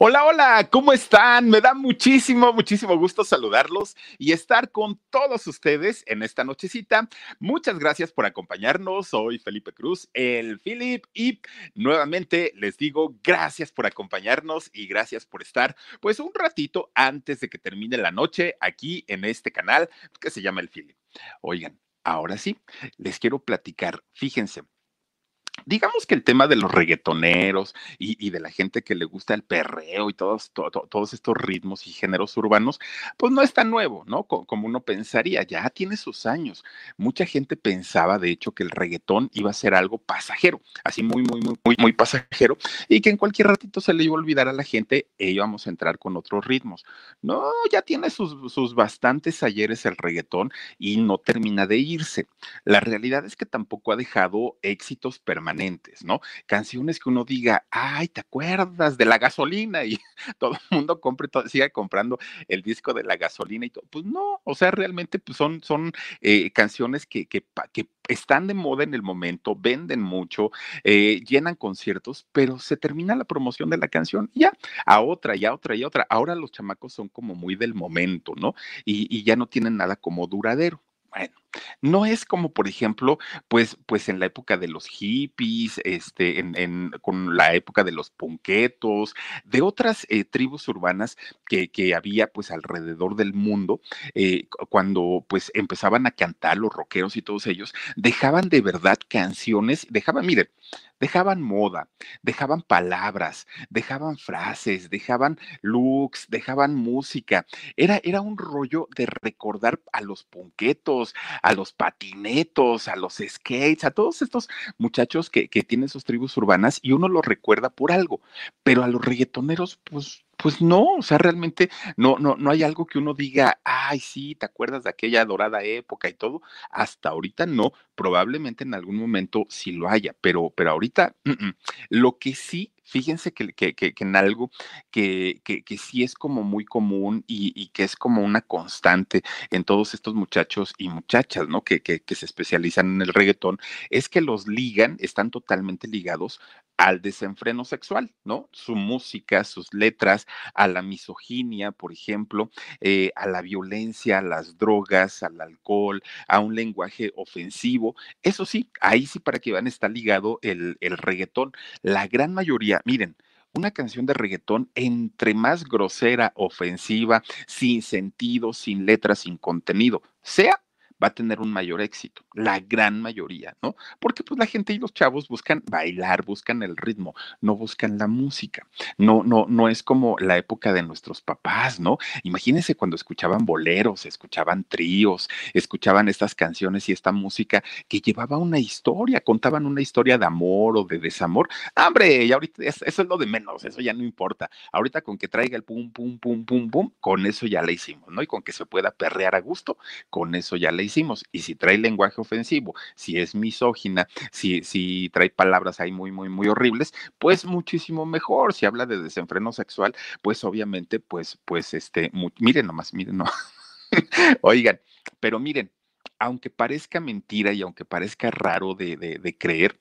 Hola, hola, ¿cómo están? Me da muchísimo, muchísimo gusto saludarlos y estar con todos ustedes en esta nochecita. Muchas gracias por acompañarnos. Soy Felipe Cruz, el Philip, y nuevamente les digo gracias por acompañarnos y gracias por estar pues un ratito antes de que termine la noche aquí en este canal que se llama el Philip. Oigan, ahora sí, les quiero platicar. Fíjense, Digamos que el tema de los reggaetoneros y, de la gente que le gusta el perreo y todos, todos estos ritmos y géneros urbanos, pues no es tan nuevo, ¿no? Como, uno pensaría, ya tiene sus años. Mucha gente pensaba, de hecho, que el reggaetón iba a ser algo pasajero, así muy, muy, muy, muy, muy pasajero, y que en cualquier ratito se le iba a olvidar a la gente e íbamos a entrar con otros ritmos. No, ya tiene sus, sus bastantes ayeres el reggaetón y no termina de irse. La realidad es que tampoco ha dejado éxitos permanentes ¿no? Canciones que uno diga, ay, ¿te acuerdas de la gasolina? Y todo el mundo compre, todo, siga comprando el disco de la gasolina y todo. Pues no, o sea, realmente pues son, son eh, canciones que, que, que están de moda en el momento, venden mucho, eh, llenan conciertos, pero se termina la promoción de la canción y ya, a otra, y a otra, y a otra. Ahora los chamacos son como muy del momento, ¿no? y ya no tienen nada como duradero. Bueno, no es como, por ejemplo, pues, pues en la época de los hippies, este, en, en con la época de los punquetos, de otras eh, tribus urbanas que, que, había pues alrededor del mundo, eh, cuando pues empezaban a cantar los rockeros y todos ellos, dejaban de verdad canciones, dejaban, miren, dejaban moda, dejaban palabras, dejaban frases, dejaban looks, dejaban música. Era, era un rollo de recordar a los punquetos, a los patinetos, a los skates, a todos estos muchachos que, que tienen sus tribus urbanas y uno los recuerda por algo, pero a los reggaetoneros, pues pues no, o sea, realmente no, no, no hay algo que uno diga, ay, sí, ¿te acuerdas de aquella dorada época y todo? Hasta ahorita no, probablemente en algún momento sí lo haya, pero, pero ahorita, lo que sí fíjense que, que, que, en algo que, sí es como muy común y, y, que es como una constante en todos estos muchachos y muchachas, ¿no? Que, que, se especializan en el reggaetón, es que los ligan, están totalmente ligados al desenfreno sexual, ¿no? Su música, sus letras, a la misoginia, por ejemplo, eh, a la violencia, a las drogas, al alcohol, a un lenguaje ofensivo. Eso sí, ahí sí para que vean está ligado el, el reggaetón. La gran mayoría, miren, una canción de reggaetón, entre más grosera, ofensiva, sin sentido, sin letra, sin contenido, sea va a tener un mayor éxito, la gran mayoría, ¿no? Porque pues la gente y los chavos buscan bailar, buscan el ritmo, no buscan la música. No, no, no es como la época de nuestros papás, ¿no? Imagínense cuando escuchaban boleros, escuchaban tríos, escuchaban estas canciones y esta música que llevaba una historia, contaban una historia de amor o de desamor. ¡Hombre! Y ahorita eso es lo de menos, eso ya no importa. Ahorita con que traiga el pum, pum, pum, pum, pum, con eso ya la hicimos, ¿no? Y con que se pueda perrear a gusto, con eso ya la hicimos. Y si trae lenguaje ofensivo, si es misógina, si, si trae palabras ahí muy, muy, muy horribles, pues muchísimo mejor. Si habla de desenfreno sexual, pues obviamente, pues, pues, este, miren nomás, miren, no. Oigan, pero miren, aunque parezca mentira y aunque parezca raro de, de, de creer,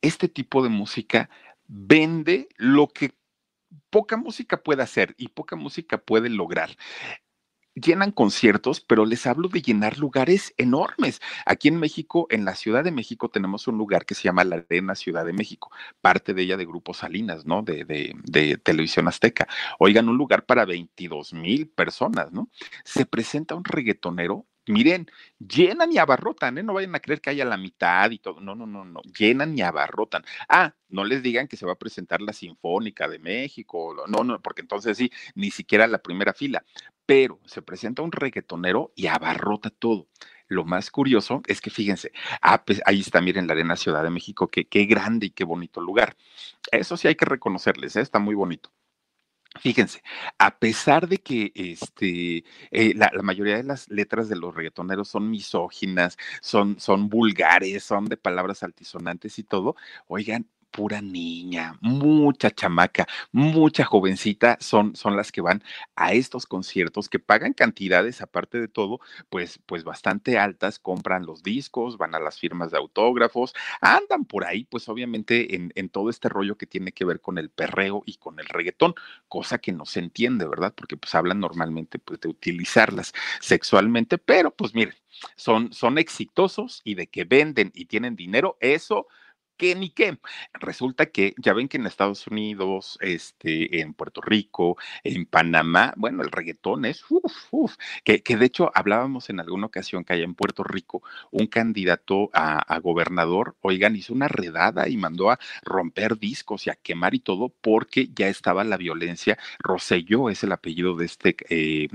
este tipo de música vende lo que poca música puede hacer y poca música puede lograr llenan conciertos, pero les hablo de llenar lugares enormes. Aquí en México, en la Ciudad de México, tenemos un lugar que se llama la Arena Ciudad de México, parte de ella de Grupo Salinas, ¿no? De, de, Televisión Azteca. Oigan, un lugar para 22 mil personas, ¿no? Se presenta un reggaetonero miren, llenan y abarrotan, ¿eh? No vayan a creer que haya la mitad y todo. No, no, no, no. Llenan y abarrotan. Ah, no les digan que se va a presentar la Sinfónica de México. No, no, porque entonces sí, ni siquiera la primera fila pero se presenta un reggaetonero y abarrota todo. Lo más curioso es que fíjense, ah, pues, ahí está, miren la Arena Ciudad de México, que qué grande y qué bonito lugar. Eso sí hay que reconocerles, ¿eh? está muy bonito. Fíjense, a pesar de que este, eh, la, mayoría de las letras de los reggaetoneros son misóginas, son, son vulgares, son de palabras altisonantes y todo, oigan, pura niña, mucha chamaca, mucha jovencita son, son las que van a estos conciertos que pagan cantidades, aparte de todo, pues, pues bastante altas, compran los discos, van a las firmas de autógrafos, andan por ahí, pues obviamente en, en todo este rollo que tiene que ver con el perreo y con el reggaetón, cosa que no se entiende, ¿verdad? Porque pues hablan normalmente pues de utilizarlas sexualmente, pero pues miren, son, son exitosos y de que venden y tienen dinero, eso qué ni qué. Resulta que ya ven que en Estados Unidos, este, en Puerto Rico, en Panamá, bueno, el reggaetón es, uf, que, que, de hecho hablábamos en alguna ocasión que allá en Puerto Rico un candidato a, gobernador, oigan, hizo una redada y mandó a romper discos y a quemar y todo porque ya estaba la violencia. Roselló es el apellido de este eh,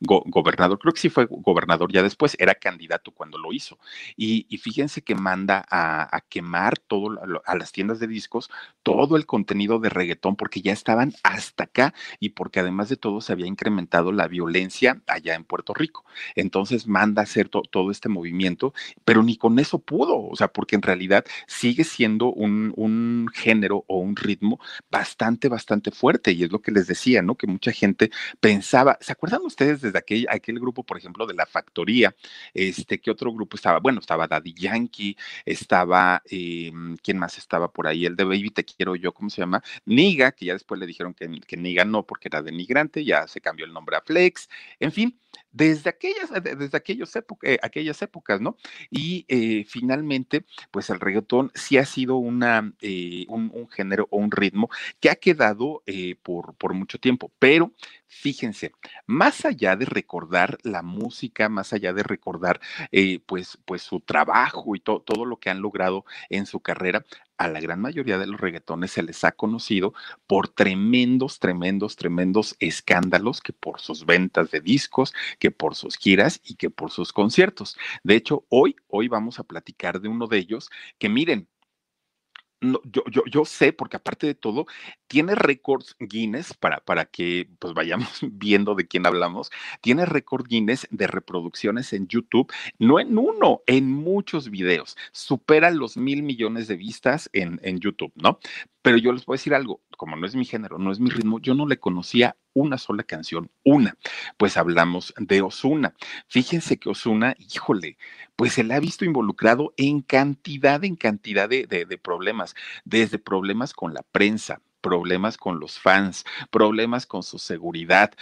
gobernador, creo que sí fue gobernador ya después, era candidato cuando lo hizo. Y, fíjense que manda a quemar todo a las tiendas de discos todo el contenido de reggaetón porque ya estaban hasta acá y porque además de todo se había incrementado la violencia allá en Puerto Rico. Entonces manda a hacer todo este movimiento, pero ni con eso pudo, o sea, porque en realidad sigue siendo un, un género o un ritmo bastante, bastante fuerte y es lo que les decía, ¿no? Que mucha gente pensaba, ¿se acuerdan ustedes desde aquel, aquel grupo, por ejemplo, de la factoría? Este, ¿qué otro grupo estaba? Bueno, estaba Daddy Yankee, estaba... Eh, ¿quién más estaba por ahí? El de Baby Te Quiero Yo, ¿cómo se llama? Niga, que ya después le dijeron que, que Niga no porque era denigrante, ya se cambió el nombre a Flex, en fin, desde aquellas, desde aquellos eh, aquellas épocas, ¿no? Y eh, finalmente, pues el reggaetón sí ha sido una, eh, un, género o un ritmo que ha quedado por, por mucho tiempo, pero fíjense, más allá de recordar la música, más allá de recordar pues, pues su trabajo y todo lo que han logrado en su carrera, a la gran mayoría de los reggaetones se les ha conocido por tremendos, tremendos, tremendos escándalos que por sus ventas de discos, que por sus giras y que por sus conciertos. De hecho, hoy, hoy vamos a platicar de uno de ellos que miren, yo, yo, yo, sé, porque aparte de todo, tiene récords Guinness, para, para que pues vayamos viendo de quién hablamos, tiene récord Guinness de reproducciones en YouTube, no en uno, en muchos videos, supera los mil millones de vistas en, en YouTube, ¿no? Pero yo les voy a decir algo, como no es mi género, no es mi ritmo, yo no le conocía una sola canción, una. Pues hablamos de Osuna. Fíjense que Osuna, híjole, pues se le ha visto involucrado en cantidad, en cantidad de, de problemas, desde problemas con la prensa, problemas con los fans, problemas con su seguridad,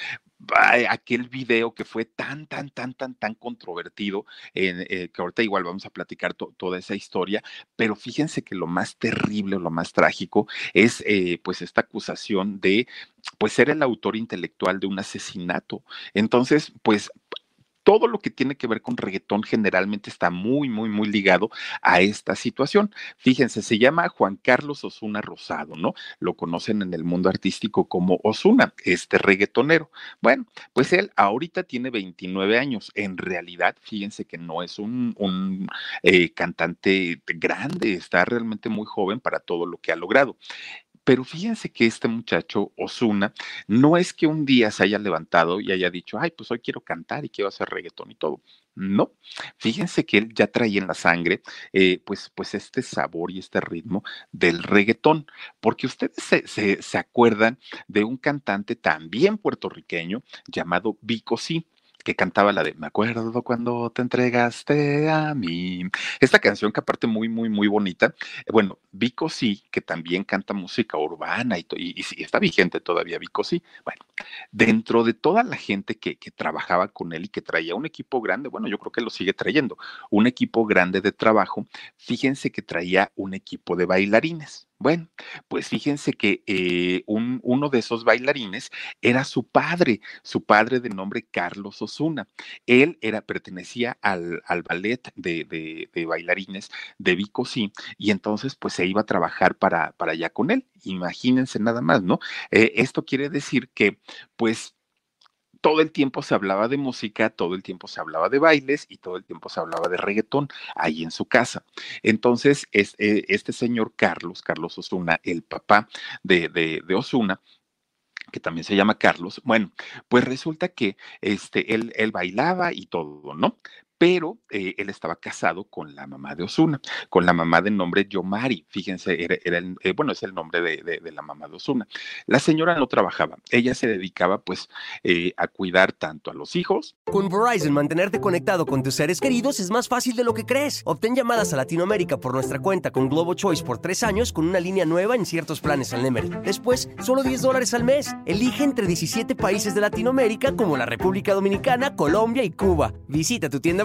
aquel video que fue tan, tan, tan, tan, tan controvertido, eh, que ahorita igual vamos a platicar toda esa historia, pero fíjense que lo más terrible, lo más trágico es eh, pues esta acusación de pues ser el autor intelectual de un asesinato. Entonces, pues todo lo que tiene que ver con reggaetón generalmente está muy, muy, muy ligado a esta situación. Fíjense, se llama Juan Carlos Osuna Rosado, ¿no? Lo conocen en el mundo artístico como Osuna, este reggaetonero. Bueno, pues él ahorita tiene 29 años. En realidad, fíjense que no es un, eh, cantante grande, está realmente muy joven para todo lo que ha logrado. Pero fíjense que este muchacho, Osuna, no es que un día se haya levantado y haya dicho, ay, pues hoy quiero cantar y quiero hacer reggaetón y todo. No, fíjense que él ya trae en la sangre, eh, pues, pues este sabor y este ritmo del reggaetón, porque ustedes se, se, acuerdan de un cantante también puertorriqueño llamado Vico Sí. Que cantaba la de Me acuerdo cuando te entregaste a mí. Esta canción que aparte muy, muy, muy bonita. Bueno, Vico sí, que también canta música urbana y, y, y está vigente todavía Vico sí. Bueno, dentro de toda la gente que, que trabajaba con él y que traía un equipo grande, bueno, yo creo que lo sigue trayendo, un equipo grande de trabajo, fíjense que traía un equipo de bailarines. Bueno, pues fíjense que eh, un, uno de esos bailarines era su padre, su padre de nombre Carlos Osuna. Él era, pertenecía al, al ballet de, de, bailarines de Vico Sí, y entonces pues se iba a trabajar para, para allá con él. Imagínense nada más, ¿no? Eh, esto quiere decir que pues todo el tiempo se hablaba de música, todo el tiempo se hablaba de bailes y todo el tiempo se hablaba de reggaetón ahí en su casa. Entonces, es, eh, este señor Carlos, Carlos Osuna, el papá de, de, de Osuna, que también se llama Carlos, bueno, pues resulta que este, él, él bailaba y todo, ¿no? Pero eh, él estaba casado con la mamá de Osuna, con la mamá de nombre Yomari. Fíjense, era, era el, eh, bueno, es el nombre de, de, de, la mamá de Osuna. La señora no trabajaba, ella se dedicaba pues eh, a cuidar tanto a los hijos. Con Verizon, mantenerte conectado con tus seres queridos es más fácil de lo que crees. Obtén llamadas a Latinoamérica por nuestra cuenta con Globo Choice por tres años con una línea nueva en ciertos planes al Nemery. Después, solo 10 dólares al mes. Elige entre 17 países de Latinoamérica como la República Dominicana, Colombia y Cuba. Visita tu tienda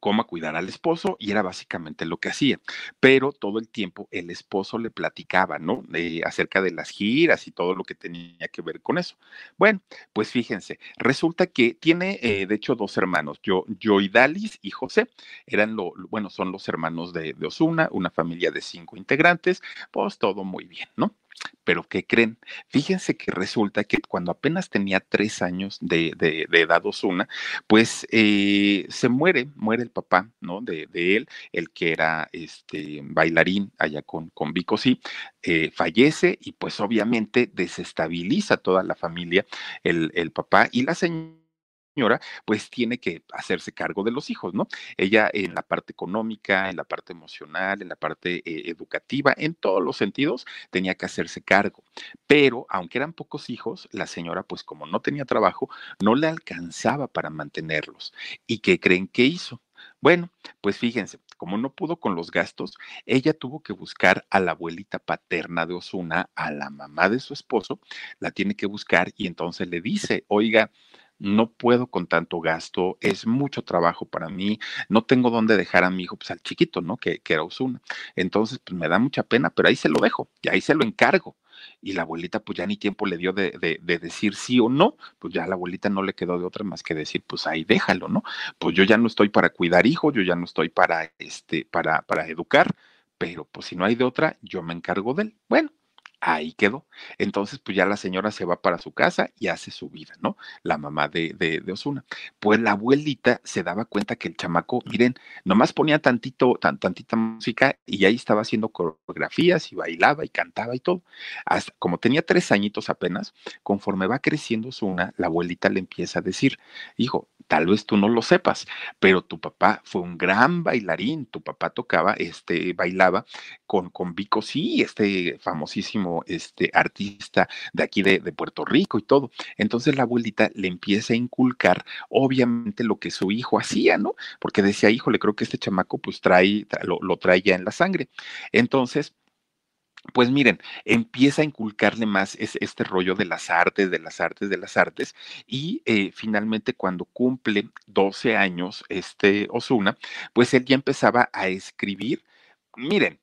cómo cuidar al esposo y era básicamente lo que hacía. Pero todo el tiempo el esposo le platicaba, ¿no? Eh, acerca de las giras y todo lo que tenía que ver con eso. Bueno, pues fíjense, resulta que tiene, eh, de hecho, dos hermanos, yo, Dalis y José, eran lo, bueno, son los hermanos de, de Osuna, una familia de cinco integrantes, pues todo muy bien, ¿no? Pero ¿qué creen? Fíjense que resulta que cuando apenas tenía tres años de, de, edad Osuna, pues eh, se muere, muere el papá, ¿no? De, de, él, el que era este bailarín allá con, con Vico, sí, eh, fallece y pues obviamente desestabiliza toda la familia, el, el papá y la señora señora, pues tiene que hacerse cargo de los hijos, ¿no? Ella en la parte económica, en la parte emocional, en la parte eh, educativa, en todos los sentidos, tenía que hacerse cargo. Pero aunque eran pocos hijos, la señora, pues como no tenía trabajo, no le alcanzaba para mantenerlos. ¿Y qué creen que hizo? Bueno, pues fíjense, como no pudo con los gastos, ella tuvo que buscar a la abuelita paterna de Osuna, a la mamá de su esposo, la tiene que buscar y entonces le dice, oiga, no puedo con tanto gasto, es mucho trabajo para mí, no tengo dónde dejar a mi hijo, pues al chiquito, ¿no? Que, que era Osuna. Entonces, pues me da mucha pena, pero ahí se lo dejo y ahí se lo encargo. Y la abuelita, pues ya ni tiempo le dio de, de, de, decir sí o no, pues ya a la abuelita no le quedó de otra más que decir, pues ahí déjalo, ¿no? Pues yo ya no estoy para cuidar hijos, yo ya no estoy para, este, para, para educar, pero pues si no hay de otra, yo me encargo de él. Bueno, ahí quedó. Entonces, pues ya la señora se va para su casa y hace su vida, ¿no? La mamá de, de, de, Osuna. Pues la abuelita se daba cuenta que el chamaco, miren, nomás ponía tantito, tan, tantita música y ahí estaba haciendo coreografías y bailaba y cantaba y todo. Hasta, como tenía tres añitos apenas, conforme va creciendo Osuna, la abuelita le empieza a decir, hijo, tal vez tú no lo sepas, pero tu papá fue un gran bailarín, tu papá tocaba, este, bailaba con, con Vico, sí, este famosísimo este artista de aquí de, Puerto Rico y todo. Entonces la abuelita le empieza a inculcar, obviamente, lo que su hijo hacía, ¿no? Porque decía, hijo, le creo que este chamaco pues trae, lo, lo trae ya en la sangre. Entonces, pues miren, empieza a inculcarle más es, este rollo de las artes, de las artes, de las artes, y eh, finalmente cuando cumple 12 años, este Osuna, pues él ya empezaba a escribir. Miren,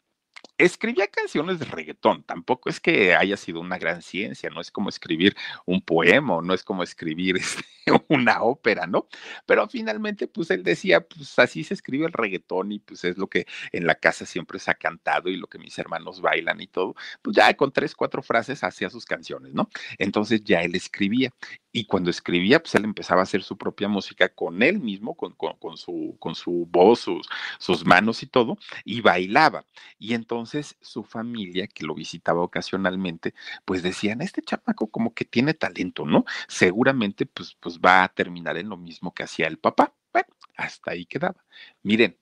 escribía canciones de reggaetón, tampoco es que haya sido una gran ciencia, no es como escribir un poema, no es como escribir este, una ópera, ¿no? Pero finalmente, pues él decía, pues así se escribe el reggaetón y pues es lo que en la casa siempre se ha cantado y lo que mis hermanos bailan y todo, pues ya con tres, cuatro frases hacía sus canciones, ¿no? Entonces ya él escribía y cuando escribía, pues él empezaba a hacer su propia música con él mismo, con, con, su, con su voz, sus, sus manos y todo, y bailaba. Y entonces su familia, que lo visitaba ocasionalmente, pues decían, este chamaco como que tiene talento, ¿no? Seguramente pues, pues va a terminar en lo mismo que hacía el papá. Bueno, hasta ahí quedaba. Miren,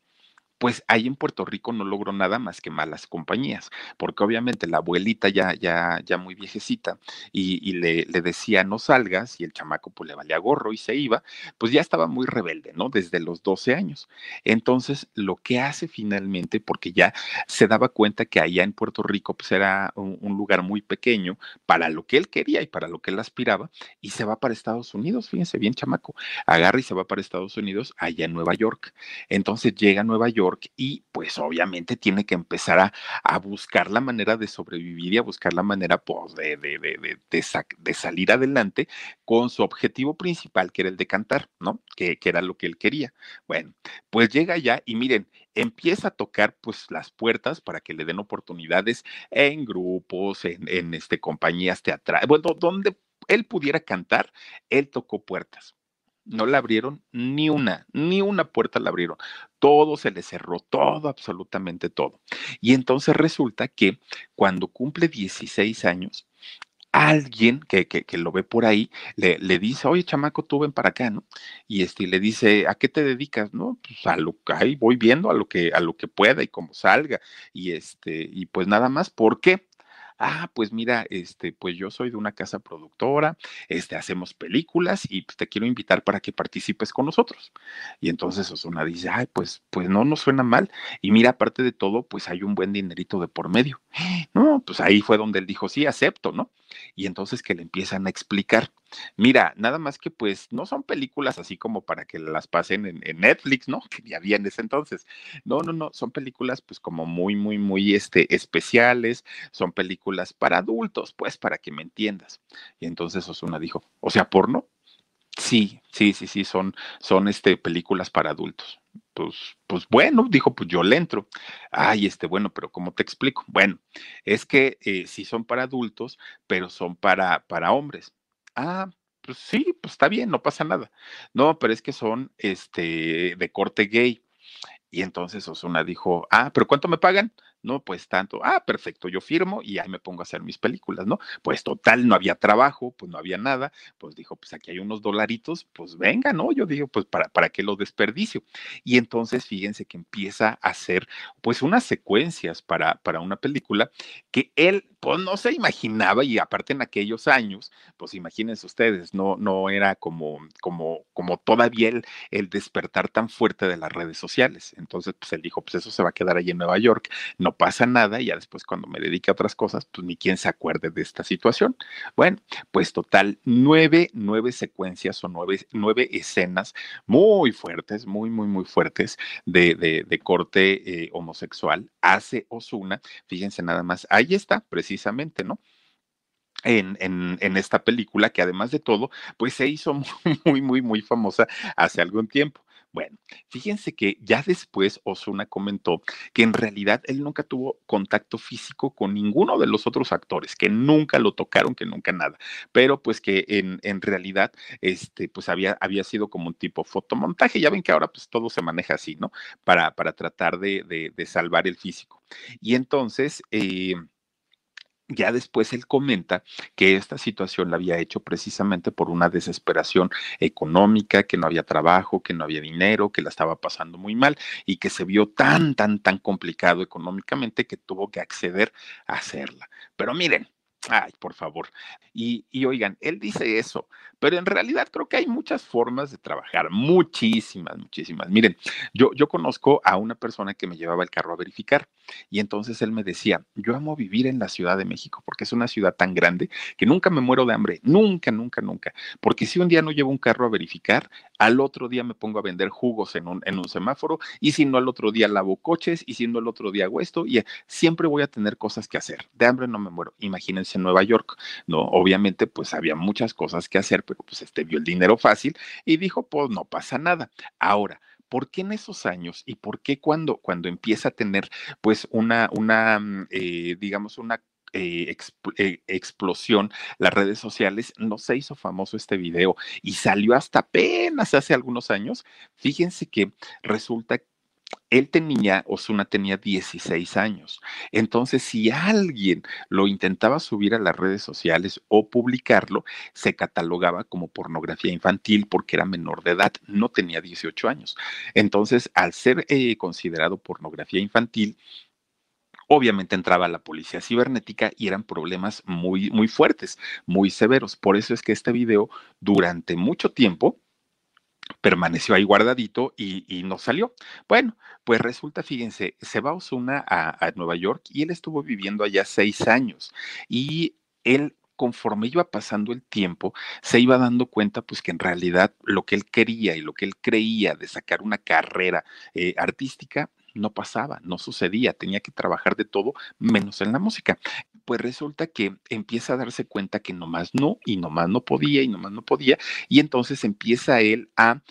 pues ahí en Puerto Rico no logró nada más que malas compañías, porque obviamente la abuelita ya, ya, ya muy viejecita y, le, decía no salgas y el chamaco pues le valía gorro y se iba, pues ya estaba muy rebelde, ¿no? Desde los 12 años. Entonces, lo que hace finalmente, porque ya se daba cuenta que allá en Puerto Rico pues era un, un lugar muy pequeño para lo que él quería y para lo que él aspiraba, y se va para Estados Unidos, fíjense bien, chamaco, agarra y se va para Estados Unidos, allá en Nueva York. Entonces llega a Nueva York, y pues obviamente tiene que empezar a, a, buscar la manera de sobrevivir y a buscar la manera pues, de, de, de, de, salir adelante con su objetivo principal, que era el de cantar, ¿no? Que, que era lo que él quería. Bueno, pues llega ya y miren, empieza a tocar pues las puertas para que le den oportunidades en grupos, en, en este, compañías teatrales, bueno, donde él pudiera cantar, él tocó puertas no le abrieron ni una, ni una puerta le abrieron. Todo se le cerró, todo, absolutamente todo. Y entonces resulta que cuando cumple 16 años, alguien que, que, lo ve por ahí le, le, dice, oye, chamaco, tú ven para acá, ¿no? Y este, le dice, ¿a qué te dedicas? No, pues a lo que ahí voy viendo, a lo que, a lo que pueda y como salga. Y este, y pues nada más, ¿por qué? Ah, pues mira, este, pues yo soy de una casa productora, este, hacemos películas y pues, te quiero invitar para que participes con nosotros. Y entonces Osuna dice, ay, pues, pues no nos suena mal. Y mira, aparte de todo, pues hay un buen dinerito de por medio. No, pues ahí fue donde él dijo, sí, acepto, ¿no? Y entonces que le empiezan a explicar. Mira, nada más que pues no son películas así como para que las pasen en, Netflix, ¿no? Que ya había en ese entonces. No, no, no, son películas pues como muy, muy, muy este, especiales, son películas para adultos, pues para que me entiendas. Y entonces Osuna dijo, o sea, porno. Sí, sí, sí, sí, son, son este, películas para adultos. Pues, pues bueno, dijo, pues yo le entro. Ay, este, bueno, pero ¿cómo te explico? Bueno, es que eh, sí son para adultos, pero son para, para hombres. Ah, pues sí, pues está bien, no pasa nada. No, pero es que son este de corte gay. Y entonces Osuna dijo, ah, pero ¿cuánto me pagan? No, pues tanto, ah, perfecto, yo firmo y ahí me pongo a hacer mis películas, ¿no? Pues total, no había trabajo, pues no había nada, pues dijo, pues aquí hay unos dolaritos, pues venga, ¿no? Yo digo, pues para, para qué lo desperdicio. Y entonces fíjense que empieza a hacer pues unas secuencias para, para una película que él pues no se imaginaba y aparte en aquellos años, pues imagínense ustedes, no, no era como, como, como todavía el, el despertar tan fuerte de las redes sociales. Entonces, pues él dijo, pues eso se va a quedar allí en Nueva York, no pasa nada y ya después cuando me dedique a otras cosas, pues ni quien se acuerde de esta situación. Bueno, pues total, nueve, nueve secuencias o nueve, nueve escenas muy fuertes, muy, muy, muy fuertes de, de, de corte eh, homosexual hace Osuna. Fíjense nada más, ahí está, precisamente ¿no? En, en, en, esta película que además de todo, pues se hizo muy, muy, muy famosa hace algún tiempo. Bueno, fíjense que ya después Osuna comentó que en realidad él nunca tuvo contacto físico con ninguno de los otros actores, que nunca lo tocaron, que nunca nada, pero pues que en, en realidad este, pues había, había sido como un tipo fotomontaje. Ya ven que ahora pues todo se maneja así, ¿no? Para, para tratar de, de, de salvar el físico. Y entonces... Eh, ya después él comenta que esta situación la había hecho precisamente por una desesperación económica, que no había trabajo, que no había dinero, que la estaba pasando muy mal y que se vio tan, tan, tan complicado económicamente que tuvo que acceder a hacerla. Pero miren, Ay, por favor. Y, y, oigan, él dice eso, pero en realidad creo que hay muchas formas de trabajar, muchísimas, muchísimas. Miren, yo, yo conozco a una persona que me llevaba el carro a verificar y entonces él me decía, yo amo vivir en la Ciudad de México porque es una ciudad tan grande que nunca me muero de hambre, nunca, nunca, nunca. Porque si un día no llevo un carro a verificar, al otro día me pongo a vender jugos en un, en un semáforo y si no, al otro día lavo coches y si no, el otro día hago esto y siempre voy a tener cosas que hacer. De hambre no me muero. Imagínense en Nueva York, ¿no? Obviamente, pues había muchas cosas que hacer, pero pues este vio el dinero fácil y dijo, pues no pasa nada. Ahora, ¿por qué en esos años y por qué cuando, cuando empieza a tener pues una, una, mm, eh, digamos, una eh, eh, explosión las redes sociales, no se hizo famoso este video y salió hasta apenas hace algunos años. Fíjense que resulta que él tenía, Osuna tenía 16 años. Entonces, si alguien lo intentaba subir a las redes sociales o publicarlo, se catalogaba como pornografía infantil porque era menor de edad, no tenía 18 años. Entonces, al ser eh, considerado pornografía infantil, obviamente entraba la policía cibernética y eran problemas muy, muy fuertes, muy severos. Por eso es que este video durante mucho tiempo permaneció ahí guardadito y, no salió. Bueno, pues resulta, fíjense, se va Osuna a, a Nueva York y él estuvo viviendo allá seis años y él conforme iba pasando el tiempo, se iba dando cuenta pues que en realidad lo que él quería y lo que él creía de sacar una carrera eh, artística no pasaba, no sucedía, tenía que trabajar de todo menos en la música. Pues resulta que empieza a darse cuenta que nomás no, y nomás no podía, y nomás no podía, y entonces empieza él a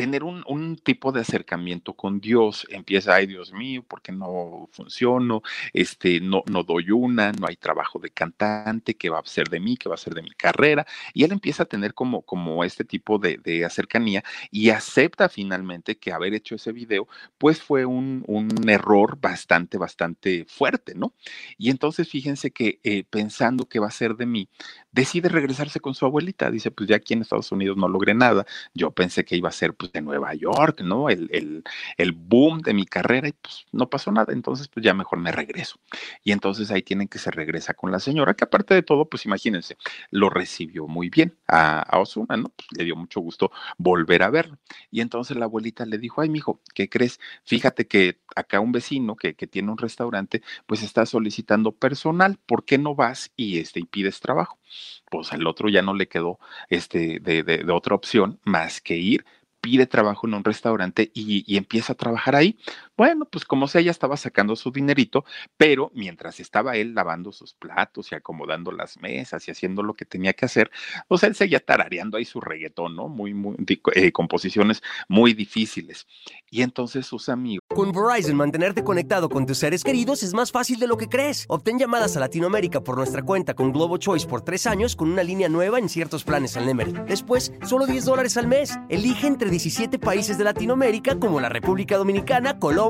tener un, un, tipo de acercamiento con Dios. Empieza, ay Dios mío, porque no funciono? Este, no, no doy una, no hay trabajo de cantante, ¿qué va a ser de mí? ¿Qué va a ser de mi carrera? Y él empieza a tener como, como este tipo de, de acercanía y acepta finalmente que haber hecho ese video, pues fue un, un error bastante, bastante fuerte, ¿no? Y entonces fíjense que eh, pensando que va a ser de mí, decide regresarse con su abuelita. Dice, pues ya aquí en Estados Unidos no logré nada. Yo pensé que iba a ser pues de Nueva York, ¿no? El, el, el, boom de mi carrera y pues no pasó nada, entonces pues ya mejor me regreso. Y entonces ahí tienen que se regresa con la señora, que aparte de todo, pues imagínense, lo recibió muy bien a, Osuna, ¿no? Pues le dio mucho gusto volver a verlo. Y entonces la abuelita le dijo, ay, mijo, ¿qué crees? Fíjate que acá un vecino que, que tiene un restaurante, pues está solicitando personal, ¿por qué no vas y, este, y pides trabajo? Pues al otro ya no le quedó este, de, de otra opción más que ir pide trabajo en un restaurante y, empieza a trabajar ahí. Bueno, pues como sea, ella estaba sacando su dinerito, pero mientras estaba él lavando sus platos y acomodando las mesas y haciendo lo que tenía que hacer, pues él seguía tarareando ahí su reggaetón, ¿no? Muy, muy, eh, composiciones muy difíciles. Y entonces sus amigos. Con Verizon, mantenerte conectado con tus seres queridos es más fácil de lo que crees. Obtén llamadas a Latinoamérica por nuestra cuenta con Globo Choice por tres años con una línea nueva en ciertos planes al Nemery. Después, solo 10 dólares al mes. Elige entre 17 países de Latinoamérica como la República Dominicana, Colombia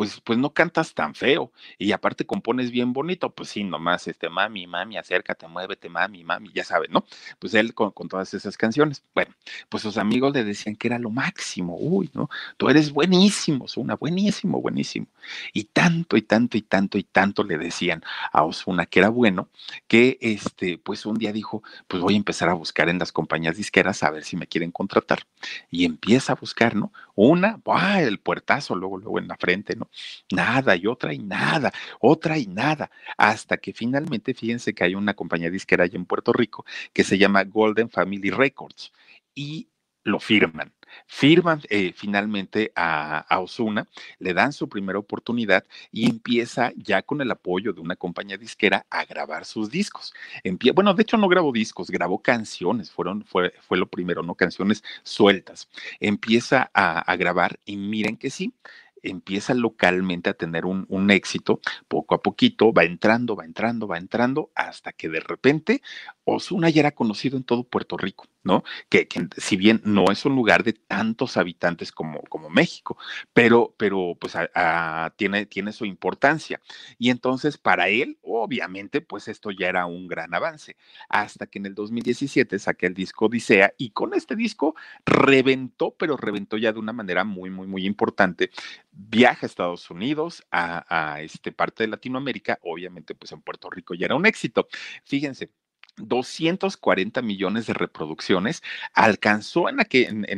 pues, pues no cantas tan feo y aparte compones bien bonito, pues sí, nomás, este, mami, mami, acércate, muévete, mami, mami, ya sabes, ¿no? Pues él con, todas esas canciones. Bueno, pues sus amigos le decían que era lo máximo, uy, ¿no? Tú eres buenísimo, Osuna, buenísimo, buenísimo. Y tanto y tanto y tanto y tanto le decían a Osuna que era bueno, que este, pues un día dijo, pues voy a empezar a buscar en las compañías disqueras a ver si me quieren contratar. Y empieza a buscar, ¿no? Una, ¡buah! el puertazo, luego, luego en la frente, ¿no? Nada y otra y nada, otra y nada, hasta que finalmente, fíjense que hay una compañía disquera allá en Puerto Rico que se llama Golden Family Records y lo firman. Firman eh, finalmente a, Osuna, le dan su primera oportunidad y empieza ya con el apoyo de una compañía disquera a grabar sus discos. bueno, de hecho no grabó discos, grabó canciones, fueron, fue, fue lo primero, ¿no? Canciones sueltas. Empieza a, a grabar y miren que sí, empieza localmente a tener un, éxito, poco a poquito, va entrando, va entrando, va entrando, hasta que de repente Osuna ya era conocido en todo Puerto Rico. ¿No? Que, si bien no es un lugar de tantos habitantes como, México, pero, pero pues tiene, tiene su importancia. Y entonces para él, obviamente, pues esto ya era un gran avance, hasta que en el 2017 saqué el disco Odisea y con este disco reventó, pero reventó ya de una manera muy, muy, muy importante. Viaja a Estados Unidos, a, a este parte de Latinoamérica, obviamente pues en Puerto Rico ya era un éxito. Fíjense, 240 millones de reproducciones, alcanzó en,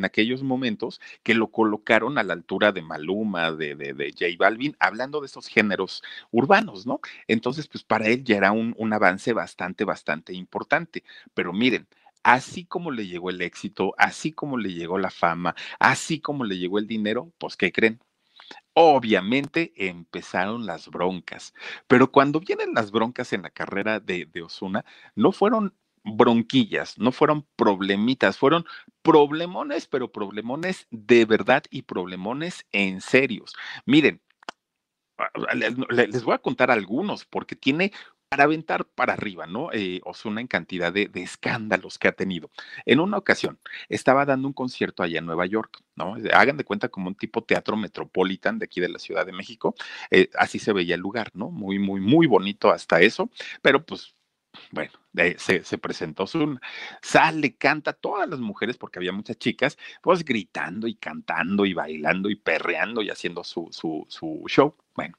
aquellos momentos que lo colocaron a la altura de Maluma, de, de, de, J Balvin, hablando de esos géneros urbanos, ¿no? Entonces, pues para él ya era un, un avance bastante, bastante importante. Pero miren, así como le llegó el éxito, así como le llegó la fama, así como le llegó el dinero, pues ¿qué creen? Obviamente empezaron las broncas, pero cuando vienen las broncas en la carrera de, de Osuna, no fueron bronquillas, no fueron problemitas, fueron problemones, pero problemones de verdad y problemones en serios. Miren, les voy a contar algunos porque tiene para aventar para arriba, ¿no? Eh, Osuna en cantidad de, escándalos que ha tenido. En una ocasión estaba dando un concierto allá en Nueva York, ¿no? Hagan de cuenta como un tipo teatro metropolitan de aquí de la Ciudad de México. Eh, así se veía el lugar, ¿no? Muy, muy, muy bonito hasta eso, pero pues bueno, se, se, presentó Osuna, sale, canta, todas las mujeres, porque había muchas chicas, pues gritando y cantando y bailando y perreando y haciendo su, su, su show. Bueno,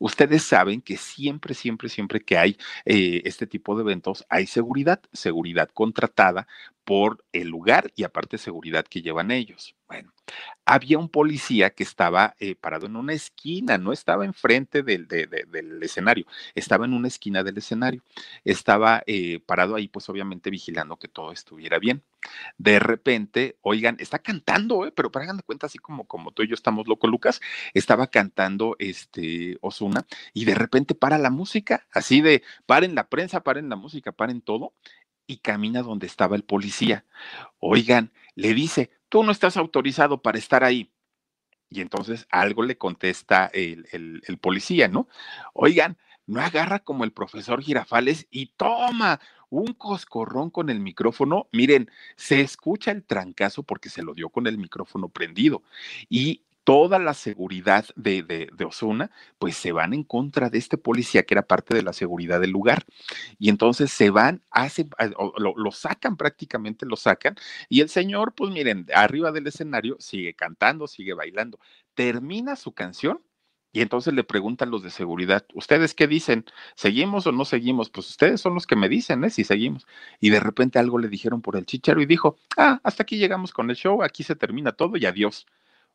ustedes saben que siempre, siempre, siempre que hay eh, este tipo de eventos, hay seguridad, seguridad contratada por el lugar y aparte seguridad que llevan ellos. Bueno, había un policía que estaba eh, parado en una esquina, no estaba enfrente del, del, escenario, estaba en una esquina del escenario, estaba eh, parado ahí, pues obviamente vigilando que todo estuviera bien. De repente, oigan, está cantando, ¿eh? pero para hagan de cuenta, así como, como tú y yo estamos loco, Lucas, estaba cantando este Osuna y de repente para la música, así de paren la prensa, paren la música, paren todo, y camina donde estaba el policía. Oigan, le dice, tú no estás autorizado para estar ahí. Y entonces algo le contesta el, el, policía, ¿no? Oigan, no agarra como el profesor Girafales y toma un coscorrón con el micrófono. Miren, se escucha el trancazo porque se lo dio con el micrófono prendido. Y toda la seguridad de, de, Osuna, pues se van en contra de este policía que era parte de la seguridad del lugar. Y entonces se van, hace, lo, lo, sacan prácticamente, lo sacan. Y el señor, pues miren, arriba del escenario sigue cantando, sigue bailando. Termina su canción y entonces le preguntan los de seguridad, ¿ustedes qué dicen? ¿Seguimos o no seguimos? Pues ustedes son los que me dicen, ¿eh? Si seguimos. Y de repente algo le dijeron por el chicharo y dijo, ah, hasta aquí llegamos con el show, aquí se termina todo y adiós.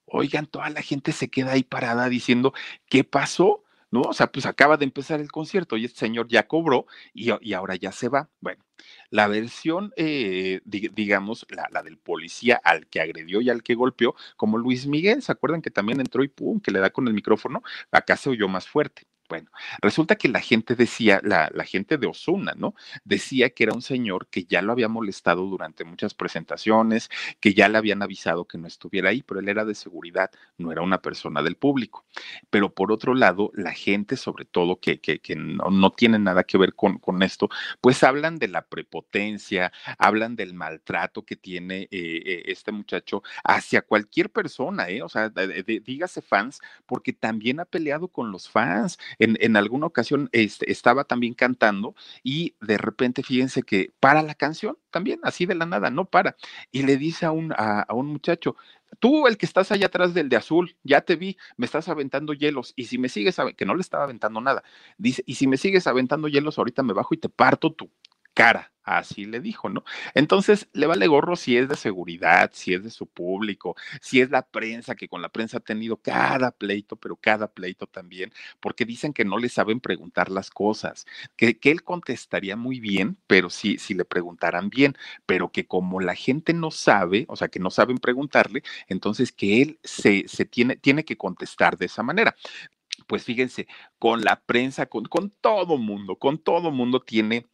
Oigan, toda la gente se queda ahí parada diciendo, ¿qué pasó? ¿No? O sea, pues acaba de empezar el concierto y este señor ya cobró y, y ahora ya se va. Bueno, la versión, eh, digamos, la, la, del policía al que agredió y al que golpeó, como Luis Miguel, ¿se acuerdan que también entró y pum, que le da con el micrófono? Acá se oyó más fuerte. Bueno, resulta que la gente decía, la, gente de Osuna, ¿no? Decía que era un señor que ya lo había molestado durante muchas presentaciones, que ya le habían avisado que no estuviera ahí, pero él era de seguridad, no era una persona del público. Pero por otro lado, la gente, sobre todo, que, que, que no, no, tiene nada que ver con, esto, pues hablan de la prepotencia, hablan del maltrato que tiene eh, eh, este muchacho hacia cualquier persona, ¿eh? O sea, de, dígase fans, porque también ha peleado con los fans en, alguna ocasión este, estaba también cantando y de repente fíjense que para la canción también, así de la nada, no para. Y le dice a un, a, un muchacho, tú el que estás allá atrás del de azul, ya te vi, me estás aventando hielos y si me sigues, que no le estaba aventando nada, dice, y si me sigues aventando hielos, ahorita me bajo y te parto tu cara. Así le dijo, ¿no? Entonces, le vale gorro si es de seguridad, si es de su público, si es la prensa, que con la prensa ha tenido cada pleito, pero cada pleito también, porque dicen que no le saben preguntar las cosas, que, él contestaría muy bien, pero sí, si le preguntaran bien, pero que como la gente no sabe, o sea, que no saben preguntarle, entonces que él se, se tiene, tiene que contestar de esa manera pues fíjense, con la prensa, con, con todo mundo, con todo mundo tiene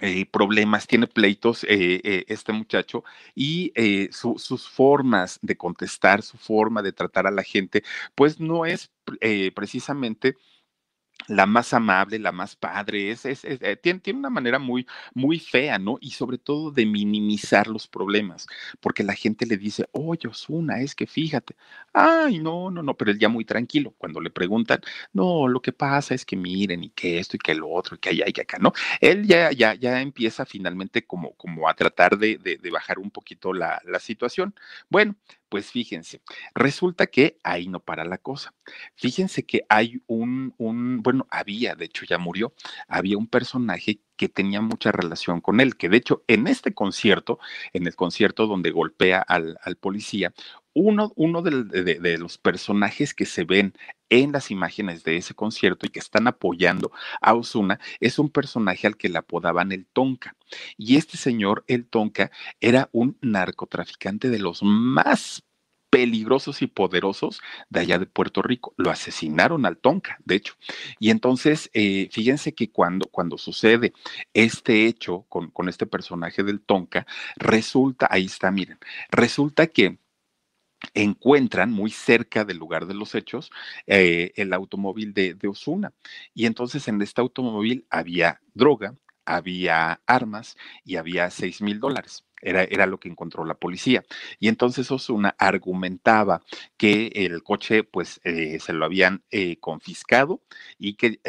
eh, problemas, tiene pleitos eh, eh, este muchacho y eh, su, sus formas de contestar, su forma de tratar a la gente, pues no es eh, precisamente la más amable, la más padre, es, es, eh, tiene, tiene, una manera muy, muy fea, ¿no? Y sobre todo de minimizar los problemas, porque la gente le dice, oye, Osuna, es que fíjate, ay, no, no, no, pero él ya muy tranquilo, cuando le preguntan, no, lo que pasa es que miren, y que esto, y que lo otro, y que allá, y que acá, ¿no? Él ya, ya, ya empieza finalmente como, como a tratar de, de, de bajar un poquito la, la situación. Bueno, pues fíjense, resulta que ahí no para la cosa. Fíjense que hay un, un, bueno, había, de hecho ya murió, había un personaje que tenía mucha relación con él, que de hecho en este concierto, en el concierto donde golpea al, al policía, uno, de, los personajes que se ven en las imágenes de ese concierto y que están apoyando a Osuna es un personaje al que le apodaban el Tonka. Y este señor, el Tonka, era un narcotraficante de los más peligrosos y poderosos de allá de Puerto Rico. Lo asesinaron al Tonka, de hecho. Y entonces, eh, fíjense que cuando, cuando sucede este hecho con, con este personaje del Tonka, resulta, ahí está, miren, resulta que encuentran muy cerca del lugar de los hechos eh, el automóvil de, Osuna. Y entonces en este automóvil había droga, había armas y había seis mil dólares. Era, era, lo que encontró la policía. Y entonces Osuna argumentaba que el coche pues eh, se lo habían eh, confiscado y que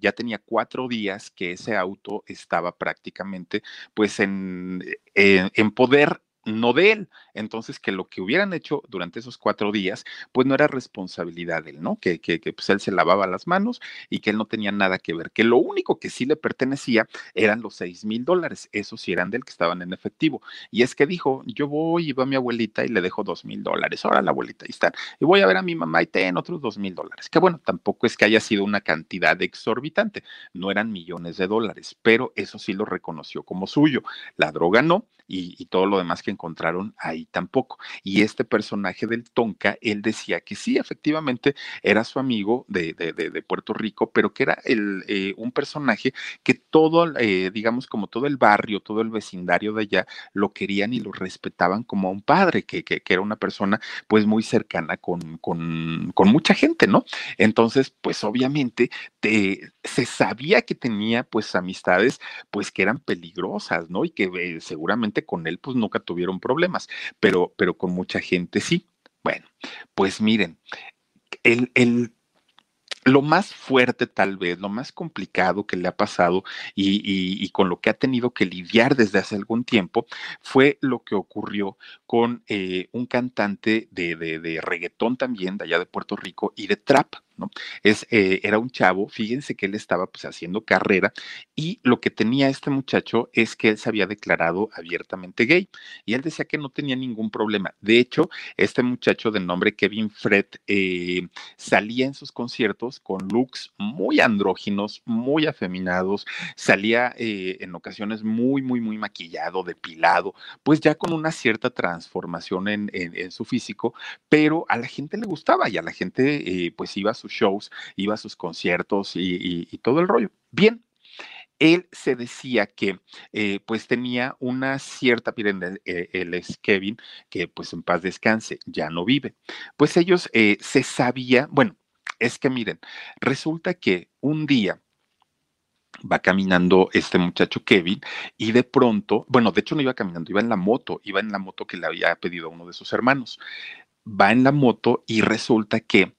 ya tenía cuatro días que ese auto estaba prácticamente pues en, en poder no de él. Entonces, que lo que hubieran hecho durante esos cuatro días, pues no era responsabilidad de él, ¿no? Que, que, que pues él se lavaba las manos y que él no tenía nada que ver, que lo único que sí le pertenecía eran los seis mil dólares, esos sí eran del que estaban en efectivo. Y es que dijo, yo voy y veo a mi abuelita y le dejo dos mil dólares, ahora la abuelita, ahí están, y voy a ver a mi mamá y ten otros dos mil dólares, que bueno, tampoco es que haya sido una cantidad exorbitante, no eran millones de dólares, pero eso sí lo reconoció como suyo. La droga no, y, todo lo demás que encontraron ahí tampoco. Y este personaje del Tonka, él decía que sí, efectivamente era su amigo de, de, de, de Puerto Rico, pero que era el, eh, un personaje que todo, eh, digamos, como todo el barrio, todo el vecindario de allá, lo querían y lo respetaban como a un padre, que, que, que era una persona pues muy cercana con, con, con, mucha gente, ¿no? Entonces, pues obviamente te, se sabía que tenía pues amistades pues que eran peligrosas, ¿no? Y que eh, seguramente con él pues nunca tuvieron problemas pero, pero con mucha gente sí. Bueno, pues miren, el, lo más fuerte tal vez, lo más complicado que le ha pasado y, y, y, con lo que ha tenido que lidiar desde hace algún tiempo fue lo que ocurrió con eh, un cantante de, de, de, reggaetón también, de allá de Puerto Rico, y de trap. Es, eh, era un chavo, fíjense que él estaba pues haciendo carrera y lo que tenía este muchacho es que él se había declarado abiertamente gay y él decía que no tenía ningún problema. De hecho, este muchacho de nombre Kevin Fred eh, salía en sus conciertos con looks muy andróginos, muy afeminados, salía eh, en ocasiones muy, muy, muy maquillado, depilado, pues ya con una cierta transformación en, en, en su físico, pero a la gente le gustaba y a la gente pues iba a su shows, iba a sus conciertos y, todo el rollo. Bien, él se decía que eh, pues tenía una cierta, miren, eh, él es Kevin, que pues en paz descanse, ya no vive. Pues ellos eh, se sabía, bueno, es que miren, resulta que un día va caminando este muchacho Kevin y de pronto, bueno, de hecho no iba caminando, iba en la moto, iba en la moto que le había pedido a uno de sus hermanos. Va en la moto y resulta que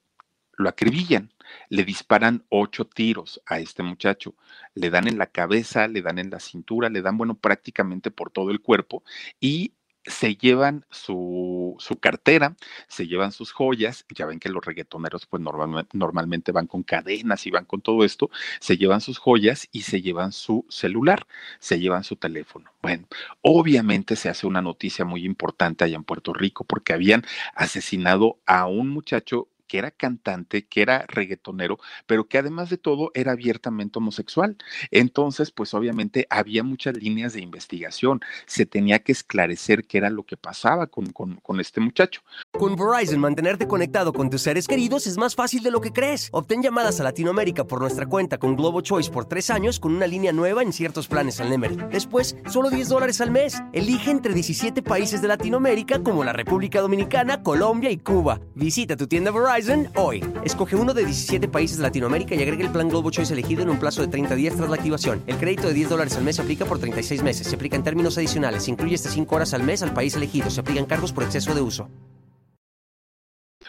lo acribillan, le disparan ocho tiros a este muchacho, le dan en la cabeza, le dan en la cintura, le dan, bueno, prácticamente por todo el cuerpo y se llevan su, su, cartera, se llevan sus joyas, ya ven que los reggaetoneros pues normalmente, normalmente van con cadenas y van con todo esto, se llevan sus joyas y se llevan su celular, se llevan su teléfono. Bueno, obviamente se hace una noticia muy importante allá en Puerto Rico porque habían asesinado a un muchacho que era cantante, que era reggaetonero, pero que además de todo era abiertamente homosexual. Entonces, pues obviamente había muchas líneas de investigación. Se tenía que esclarecer qué era lo que pasaba con, con, este muchacho. Con Verizon, mantenerte conectado con tus seres queridos es más fácil de lo que crees. Obtén llamadas a Latinoamérica por nuestra cuenta con Globo Choice por tres años con una línea nueva en ciertos planes al Nemery. Después, solo 10 dólares al mes. Elige entre 17 países de Latinoamérica como la República Dominicana, Colombia y Cuba. Visita tu tienda Verizon hoy. Escoge uno de 17 países de Latinoamérica y agrega el plan Globo Choice elegido en un plazo de 30 días tras la activación. El crédito de 10 dólares al mes se aplica por 36 meses. Se aplica en términos adicionales. Se incluye hasta 5 horas al mes al país elegido. Se aplican cargos por exceso de uso.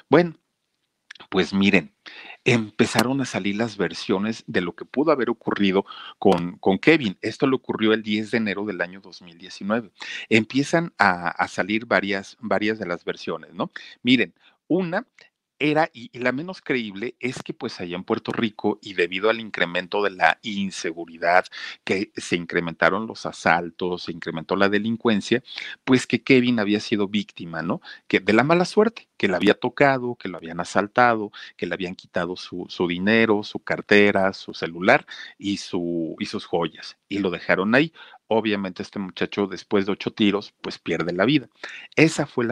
Bueno, pues miren, empezaron a salir las versiones de lo que pudo haber ocurrido con, con Kevin. Esto le ocurrió el 10 de enero del año 2019. Empiezan a, a salir varias, varias de las versiones, ¿no? Miren, una era, y, la menos creíble, es que pues allá en Puerto Rico y debido al incremento de la inseguridad, que se incrementaron los asaltos, se incrementó la delincuencia, pues que Kevin había sido víctima, ¿no? Que de la mala suerte, que le había tocado, que lo habían asaltado, que le habían quitado su, su dinero, su cartera, su celular y, su, y sus joyas, y lo dejaron ahí. Obviamente este muchacho después de ocho tiros, pues pierde la vida. Esa fue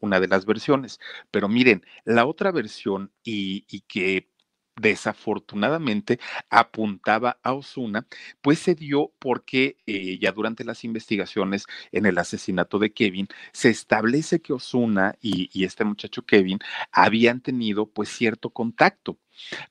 una de las versiones. Pero miren, la otra versión y, y que desafortunadamente apuntaba a Osuna, pues se dio porque eh, ya durante las investigaciones en el asesinato de Kevin, se establece que Osuna y, y este muchacho Kevin habían tenido pues cierto contacto.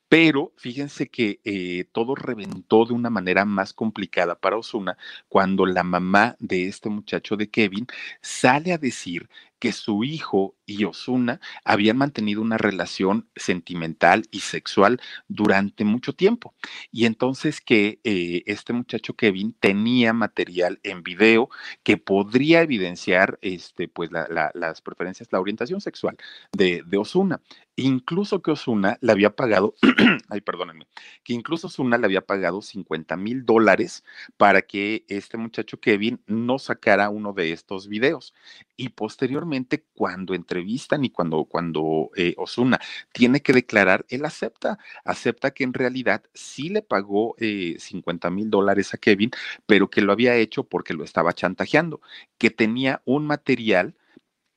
Pero fíjense que eh, todo reventó de una manera más complicada para Osuna cuando la mamá de este muchacho de Kevin sale a decir que su hijo y Osuna habían mantenido una relación sentimental y sexual durante mucho tiempo. Y entonces que eh, este muchacho Kevin tenía material en video que podría evidenciar este, pues, las preferencias, la orientación sexual de, de Osuna. Incluso que Osuna le había pagado, ay, perdónenme, que incluso Osuna le había pagado 50 mil dólares para que este muchacho Kevin no sacara uno de estos videos. Y posteriormente, cuando entrevistan y cuando, cuando eh, Osuna tiene que declarar, él acepta, acepta que en realidad sí le pagó 50 eh, mil dólares a Kevin, pero que lo había hecho porque lo estaba chantajeando, que tenía un material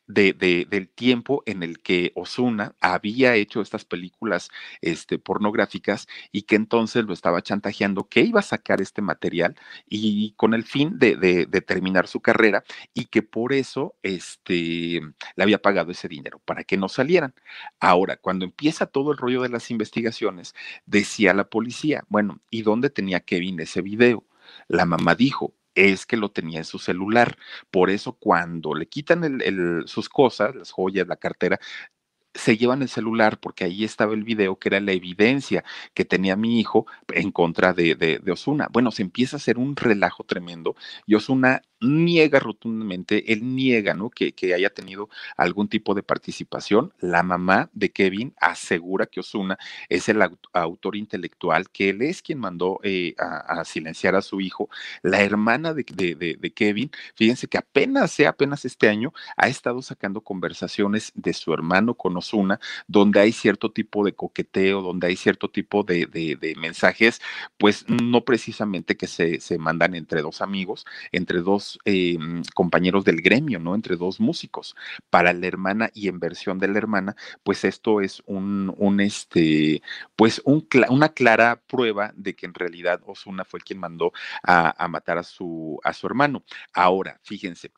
de, del tiempo en el que Osuna había hecho estas películas este, pornográficas y que entonces lo estaba chantajeando que iba a sacar este material y con el fin de, de, terminar su carrera y que por eso este, le había pagado ese dinero para que no salieran. Ahora, cuando empieza todo el rollo de las investigaciones, decía la policía, bueno, ¿y dónde tenía Kevin ese video? La mamá dijo, es que lo tenía en su celular. Por eso cuando le quitan sus cosas, las joyas, la cartera, se llevan el celular porque ahí estaba el video que era la evidencia que tenía mi hijo en contra de, de, Osuna. Bueno, se empieza a hacer un relajo tremendo y Osuna niega rotundamente, él niega, ¿no? Que, que, haya tenido algún tipo de participación. La mamá de Kevin asegura que Osuna es el autor intelectual, que él es quien mandó eh, a, silenciar a su hijo. La hermana de, de, Kevin, fíjense que apenas, sea apenas este año, ha estado sacando conversaciones de su hermano con Osuna, donde hay cierto tipo de coqueteo, donde hay cierto tipo de, mensajes, pues no precisamente que se, se mandan entre dos amigos, entre dos eh, compañeros del gremio, ¿no? Entre dos músicos. Para la hermana y en versión de la hermana, pues esto es un, un este, pues un, una clara prueba de que en realidad Osuna fue quien mandó a, a matar a su, a su hermano. Ahora, fíjense,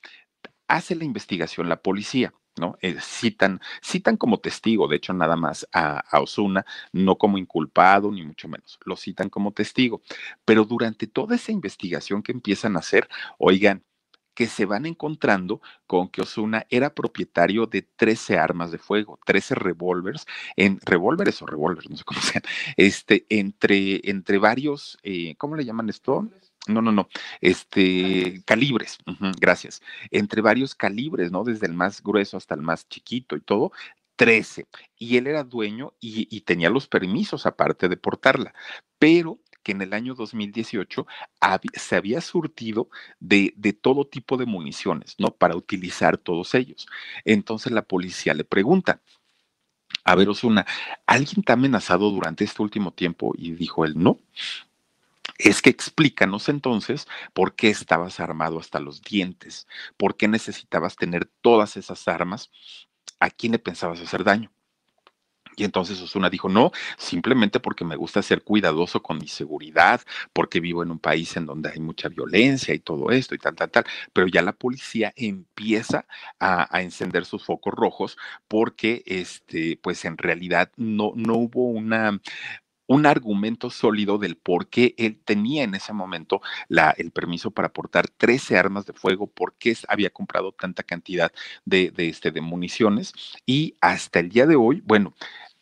hace la investigación la policía. ¿No? Eh, citan, citan como testigo, de hecho, nada más a, Osuna, no como inculpado, ni mucho menos, lo citan como testigo. Pero durante toda esa investigación que empiezan a hacer, oigan, que se van encontrando con que Osuna era propietario de 13 armas de fuego, 13 revólveres, en revólveres o revólveres, no sé cómo sean, este, entre, entre varios, eh, ¿cómo le llaman esto? No, no, no. Este, calibres, gracias. Entre varios calibres, ¿no? Desde el más grueso hasta el más chiquito y todo, 13. Y él era dueño y, y tenía los permisos aparte de portarla. Pero que en el año 2018 se había surtido de, de, todo tipo de municiones, ¿no? Para utilizar todos ellos. Entonces la policía le pregunta, a ver, Osuna, ¿alguien te ha amenazado durante este último tiempo? Y dijo él, no. Es que explícanos entonces por qué estabas armado hasta los dientes, por qué necesitabas tener todas esas armas, a quién le pensabas hacer daño. Y entonces Osuna dijo, no, simplemente porque me gusta ser cuidadoso con mi seguridad, porque vivo en un país en donde hay mucha violencia y todo esto y tal, tal, tal. Pero ya la policía empieza a, a encender sus focos rojos porque, este, pues en realidad no, no hubo una, un argumento sólido del por qué él tenía en ese momento el permiso para portar 13 armas de fuego, por qué había comprado tanta cantidad de, este, de municiones. Y hasta el día de hoy, bueno,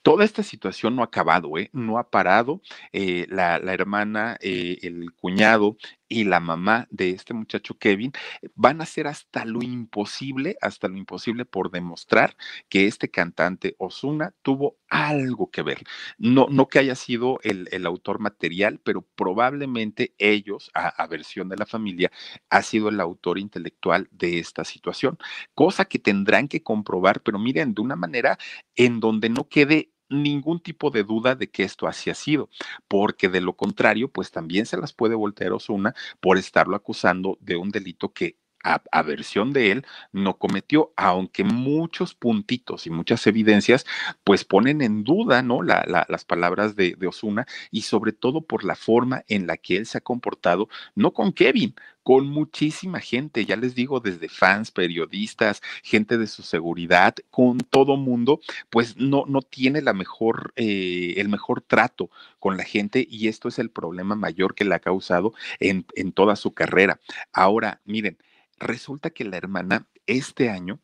Toda esta situación no ha acabado, ¿eh? no ha parado. Eh, la, la, hermana, eh, el cuñado y la mamá de este muchacho Kevin van a hacer hasta lo imposible, hasta lo imposible por demostrar que este cantante Osuna tuvo algo que ver. No, no que haya sido el, el autor material, pero probablemente ellos, a, a, versión de la familia, ha sido el autor intelectual de esta situación, cosa que tendrán que comprobar, pero miren, de una manera en donde no quede ningún tipo de duda de que esto así ha sido, porque de lo contrario, pues también se las puede voltear Osuna por estarlo acusando de un delito que a, versión de él no cometió, aunque muchos puntitos y muchas evidencias pues ponen en duda, ¿no? las palabras de, de Osuna y sobre todo por la forma en la que él se ha comportado, no con Kevin, con muchísima gente, ya les digo, desde fans, periodistas, gente de su seguridad, con todo mundo, pues no, no tiene la mejor, eh, el mejor trato con la gente y esto es el problema mayor que le ha causado en, en toda su carrera. Ahora, miren, Resulta que la hermana este año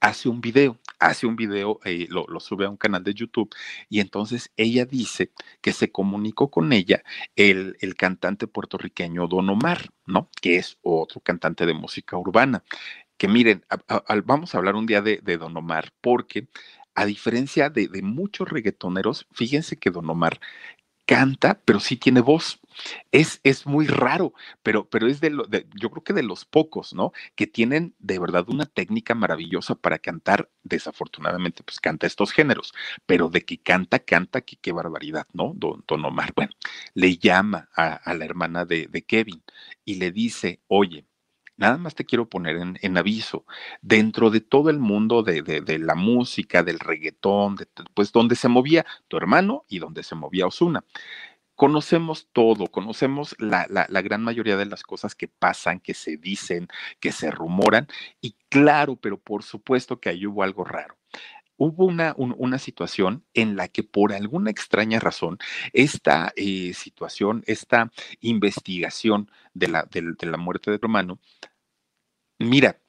hace un video, hace un video, eh, lo, sube a un canal de YouTube y entonces ella dice que se comunicó con ella el, el cantante puertorriqueño Don Omar, ¿no? Que es otro cantante de música urbana. Que miren, vamos a hablar un día de, Don Omar porque a diferencia de, de, muchos reggaetoneros, fíjense que Don Omar canta, pero sí tiene voz. Es, es muy raro, pero, pero es de, lo, de, yo creo que de los pocos, ¿no? Que tienen de verdad una técnica maravillosa para cantar. Desafortunadamente, pues canta estos géneros, pero de que canta, canta, que qué barbaridad, ¿no? Don, don Omar. Bueno, le llama a, a la hermana de, de Kevin y le dice, oye, Nada más te quiero poner en, aviso, dentro de todo el mundo de, de, la música, del reggaetón, de, pues donde se movía tu hermano y donde se movía Osuna. Conocemos todo, conocemos la, la, la, gran mayoría de las cosas que pasan, que se dicen, que se rumoran, y claro, pero por supuesto que ahí hubo algo raro hubo una, una, situación en la que por alguna extraña razón esta eh, situación, esta investigación de la, de, de la muerte de Romano, mira,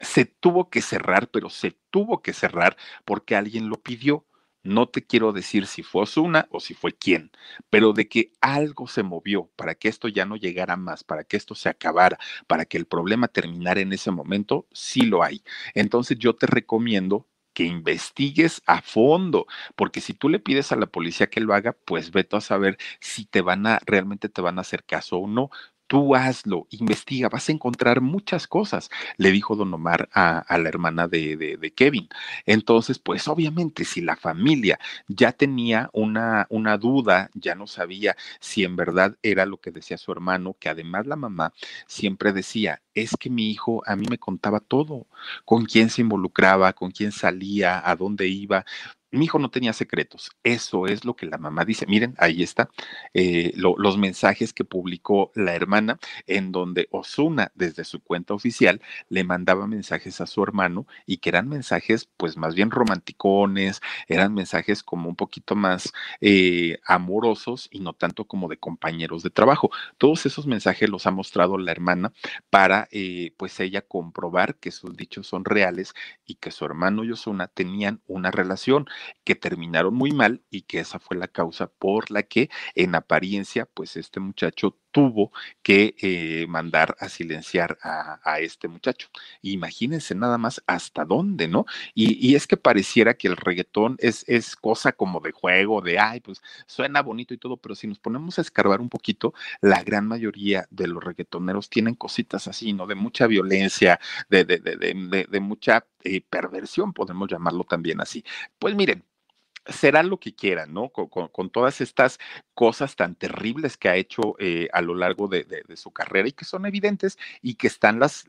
se tuvo que cerrar, pero se tuvo que cerrar porque alguien lo pidió. No te quiero decir si fue Osuna o si fue quién, pero de que algo se movió para que esto ya no llegara más, para que esto se acabara, para que el problema terminara en ese momento, sí lo hay. Entonces yo te recomiendo que investigues a fondo, porque si tú le pides a la policía que lo haga, pues vete a saber si te van a, realmente te van a hacer caso o no tú hazlo, investiga, vas a encontrar muchas cosas, le dijo don Omar a, la hermana de, de, Kevin. Entonces, pues obviamente, si la familia ya tenía una, una duda, ya no sabía si en verdad era lo que decía su hermano, que además la mamá siempre decía, es que mi hijo a mí me contaba todo, con quién se involucraba, con quién salía, a dónde iba, mi hijo no tenía secretos. Eso es lo que la mamá dice. Miren, ahí está eh, los mensajes que publicó la hermana, en donde Osuna, desde su cuenta oficial, le mandaba mensajes a su hermano y que eran mensajes, pues más bien romanticones, eran mensajes como un poquito más eh, amorosos y no tanto como de compañeros de trabajo. Todos esos mensajes los ha mostrado la hermana para, eh, pues ella comprobar que sus dichos son reales y que su hermano y Osuna tenían una relación que terminaron muy mal y que esa fue la causa por la que en apariencia, pues este muchacho tuvo que eh, mandar a silenciar a, este muchacho. Imagínense nada más hasta dónde, ¿no? Y, es que pareciera que el reggaetón es, cosa como de juego, de, ay, pues suena bonito y todo, pero si nos ponemos a escarbar un poquito, la gran mayoría de los reggaetoneros tienen cositas así, ¿no? De mucha violencia, de mucha eh, perversión, podemos llamarlo también así. Pues miren, será lo que quieran, ¿no? Con, todas estas cosas tan terribles que ha hecho eh, a lo largo de, su carrera y que son evidentes y que están las,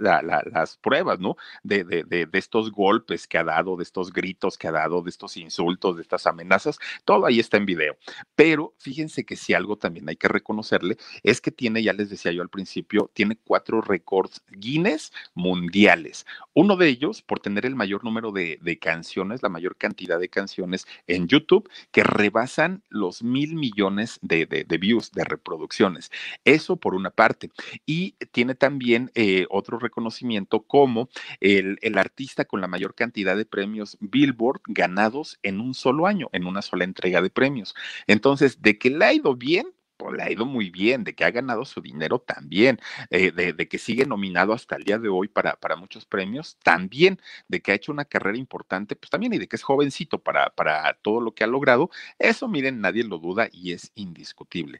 pruebas, ¿no? De, de, estos golpes que ha dado, de estos gritos que ha dado, de estos insultos, de estas amenazas, todo ahí está en video. Pero fíjense que si algo también hay que reconocerle es que tiene, ya les decía yo al principio, tiene cuatro récords Guinness mundiales. Uno de ellos por tener el mayor número de, canciones, la mayor cantidad de canciones en YouTube que rebasan los mil millones de, views, de reproducciones. Eso por una parte. Y tiene también eh, otro reconocimiento como el, el artista con la mayor cantidad de premios Billboard ganados en un solo año, en una sola entrega de premios. Entonces, de que le ha ido bien, pues, le ha ido muy bien, de que ha ganado su dinero también, eh, de, de, que sigue nominado hasta el día de hoy para, para muchos premios también, de que ha hecho una carrera importante, pues también, y de que es jovencito para, para todo lo que ha logrado, eso miren, nadie lo duda y es indiscutible.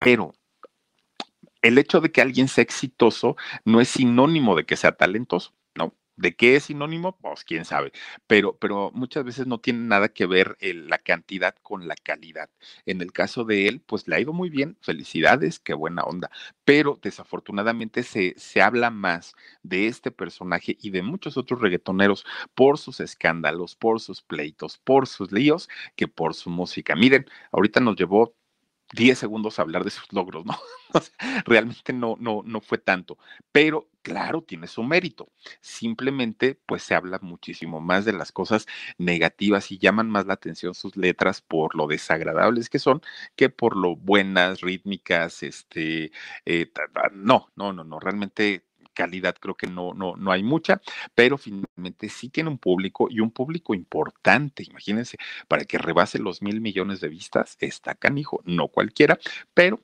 Pero el hecho de que alguien sea exitoso no es sinónimo de que sea talentoso, ¿no? ¿De qué es sinónimo? Pues quién sabe. Pero, pero muchas veces no tiene nada que ver la cantidad con la calidad. En el caso de él, pues le ha ido muy bien. Felicidades, qué buena onda. Pero desafortunadamente se, se habla más de este personaje y de muchos otros reggaetoneros por sus escándalos, por sus pleitos, por sus líos, que por su música. Miren, ahorita nos llevó 10 segundos a hablar de sus logros, ¿no? realmente no, no, no fue tanto, pero claro, tiene su mérito. Simplemente, pues se habla muchísimo más de las cosas negativas y llaman más la atención sus letras por lo desagradables que son que por lo buenas, rítmicas, este, eh, no, no, no, no, realmente calidad creo que no, no, no hay mucha, pero finalmente sí tiene un público y un público importante. Imagínense, para que rebase los mil millones de vistas, está canijo, no cualquiera, pero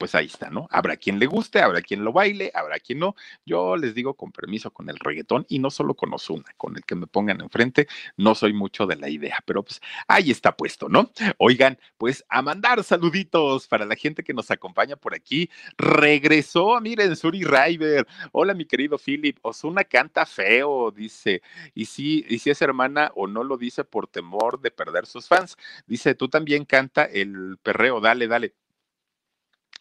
pues ahí está, ¿no? Habrá quien le guste, habrá quien lo baile, habrá quien no. Yo les digo con permiso con el reggaetón y no solo con Osuna, con el que me pongan enfrente, no soy mucho de la idea, pero pues ahí está puesto, ¿no? Oigan, pues a mandar saluditos para la gente que nos acompaña por aquí. Regresó, miren, Suri River. Hola, mi querido Philip. Osuna canta feo, dice. Y si, y si es hermana o no lo dice por temor de perder sus fans. Dice, tú también canta el perreo, dale, dale.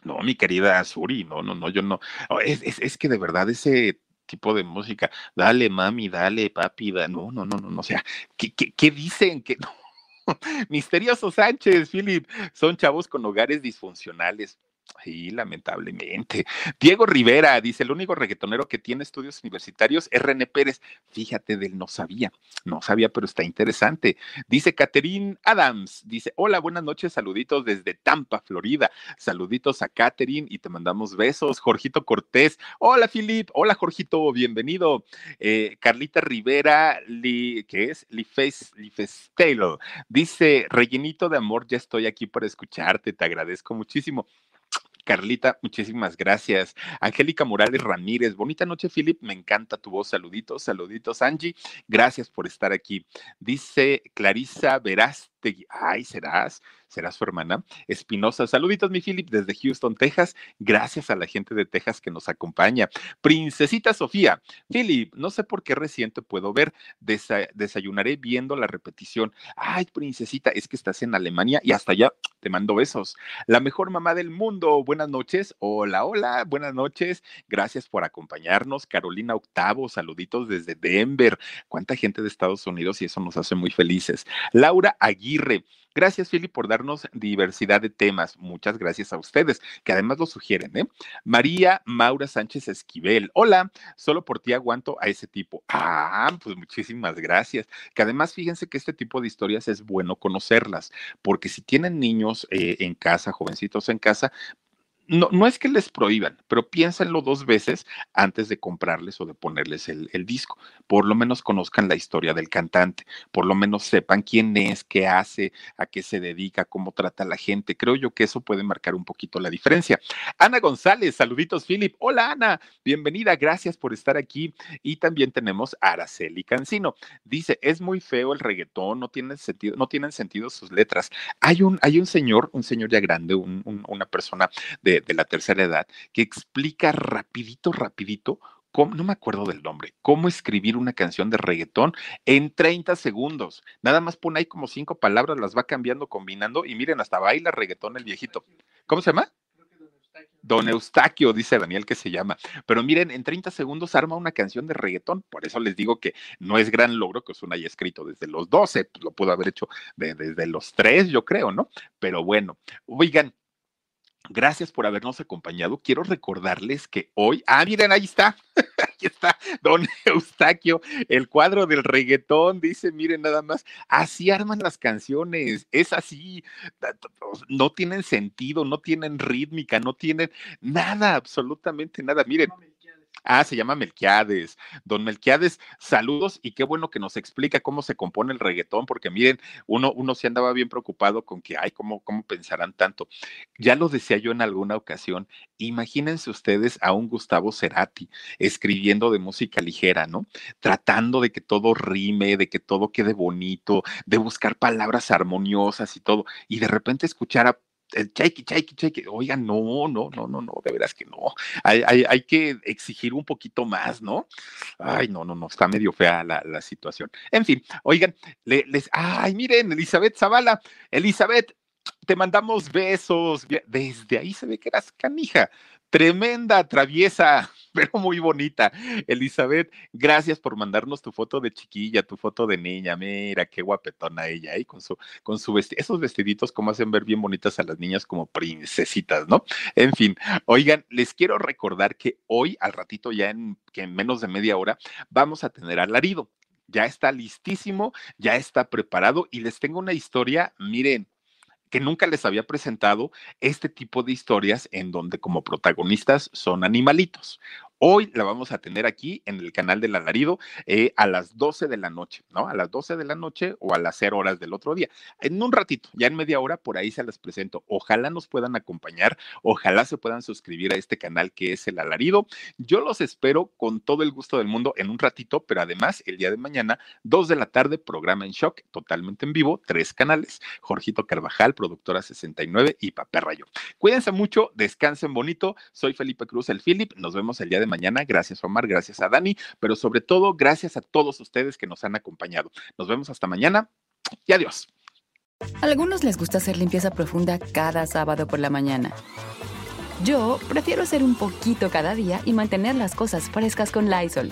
No, mi querida Suri, no, no, no, yo no. Oh, es, es, es que de verdad ese tipo de música, dale mami, dale papi, da, no, no, no, no, no, o sea, ¿qué, qué, qué dicen? que no? Misterioso Sánchez, Philip, son chavos con hogares disfuncionales. Sí, lamentablemente. Diego Rivera dice: el único reggaetonero que tiene estudios universitarios es René Pérez. Fíjate, de él no sabía, no sabía, pero está interesante. Dice Catherine Adams: dice: Hola, buenas noches, saluditos desde Tampa, Florida. Saluditos a Catherine y te mandamos besos. Jorgito Cortés: Hola, Filip. Hola, Jorgito, bienvenido. Eh, Carlita Rivera, li, ¿qué es? Lifes Taylor. Dice: Rellenito de amor, ya estoy aquí para escucharte, te agradezco muchísimo. Carlita, muchísimas gracias. Angélica Morales Ramírez, bonita noche, Philip, me encanta tu voz. Saluditos, saluditos, Angie, gracias por estar aquí. Dice Clarisa Verástegui, ay, serás, será su hermana. Espinosa, saluditos, mi Philip, desde Houston, Texas. Gracias a la gente de Texas que nos acompaña. Princesita Sofía, Philip, no sé por qué reciente puedo ver, desayunaré viendo la repetición. Ay, princesita, es que estás en Alemania y hasta allá te mando besos. La mejor mamá del mundo, buenas noches. Hola, hola, buenas noches. Gracias por acompañarnos. Carolina Octavo, saluditos desde Denver. Cuánta gente de Estados Unidos y eso nos hace muy felices. Laura Aguirre, Gracias, Philip, por darnos diversidad de temas. Muchas gracias a ustedes, que además lo sugieren, ¿eh? María Maura Sánchez Esquivel. Hola, solo por ti aguanto a ese tipo. Ah, pues muchísimas gracias. Que además, fíjense que este tipo de historias es bueno conocerlas, porque si tienen niños eh, en casa, jovencitos en casa, no, no es que les prohíban, pero piénsenlo dos veces antes de comprarles o de ponerles el, disco. Por lo menos conozcan la historia del cantante, por lo menos sepan quién es, qué hace, a qué se dedica, cómo trata a la gente. Creo yo que eso puede marcar un poquito la diferencia. Ana González, saluditos, Philip. Hola, Ana, bienvenida, gracias por estar aquí. Y también tenemos a Araceli Cancino. Dice, es muy feo el reggaetón, no tiene sentido, no tienen sentido sus letras. Hay un, hay un señor, un señor ya grande, un, una persona de de, la tercera edad, que explica rapidito, rapidito Cómo, no me acuerdo del nombre, cómo escribir una canción de reggaetón en 30 segundos. Nada más pone ahí como cinco palabras, las va cambiando, combinando y miren, hasta baila reggaetón el viejito. ¿Cómo se llama? Don Eustaquio, dice Daniel que se llama. Pero miren, en 30 segundos arma una canción de reggaetón. Por eso les digo que no es gran logro que Osuna haya escrito desde los 12, pues lo pudo haber hecho desde los 3, yo creo, ¿no? Pero bueno, oigan, Gracias por habernos acompañado. Quiero recordarles que hoy, ah, miren, ahí está. Aquí está don Eustaquio, el cuadro del reggaetón, dice, miren nada más, así arman las canciones, es así, no tienen sentido, no tienen rítmica, no tienen nada, absolutamente nada. Miren, Ah, se llama Melquiades. Don Melquiades, saludos y qué bueno que nos explica cómo se compone el reggaetón, porque miren, uno, uno se andaba bien preocupado con que, ay, ¿cómo, ¿cómo pensarán tanto? Ya lo decía yo en alguna ocasión, imagínense ustedes a un Gustavo Cerati escribiendo de música ligera, ¿no? Tratando de que todo rime, de que todo quede bonito, de buscar palabras armoniosas y todo, y de repente escuchar a el cheque, cheque, cheque. Oigan, no, no, no, no, no, de veras que no. Hay, hay, hay, que exigir un poquito más, ¿no? Ay, no, no, no, está medio fea la, la situación. En fin, oigan, les, ay, miren, Elizabeth Zavala, Elizabeth, te mandamos besos. Desde ahí se ve que eras canija. Tremenda, traviesa, pero muy bonita. Elizabeth, gracias por mandarnos tu foto de chiquilla, tu foto de niña. Mira, qué guapetona ella, ahí con su, con su esos vestiditos como hacen ver bien bonitas a las niñas como princesitas, ¿no? En fin, oigan, les quiero recordar que hoy, al ratito, ya en, que en menos de media hora, vamos a tener alarido. Ya está listísimo, ya está preparado y les tengo una historia, miren, que nunca les había presentado este tipo de historias en donde como protagonistas son animalitos. Hoy la vamos a tener aquí en el canal del alarido eh, a las 12 de la noche, ¿no? A las 12 de la noche o a las 0 horas del otro día. En un ratito, ya en media hora, por ahí se las presento. Ojalá nos puedan acompañar, ojalá se puedan suscribir a este canal que es el alarido. Yo los espero con todo el gusto del mundo en un ratito, pero además el día de mañana, 2 de la tarde, programa en shock, totalmente en vivo, tres canales. Jorgito Carvajal, productora 69 y Papá Rayo. Cuídense mucho, descansen bonito. Soy Felipe Cruz, el Philip. Nos vemos el día de mañana. Gracias, Omar. Gracias a Dani. Pero sobre todo, gracias a todos ustedes que nos han acompañado. Nos vemos hasta mañana y adiós. A algunos les gusta hacer limpieza profunda cada sábado por la mañana. Yo prefiero hacer un poquito cada día y mantener las cosas frescas con Lysol.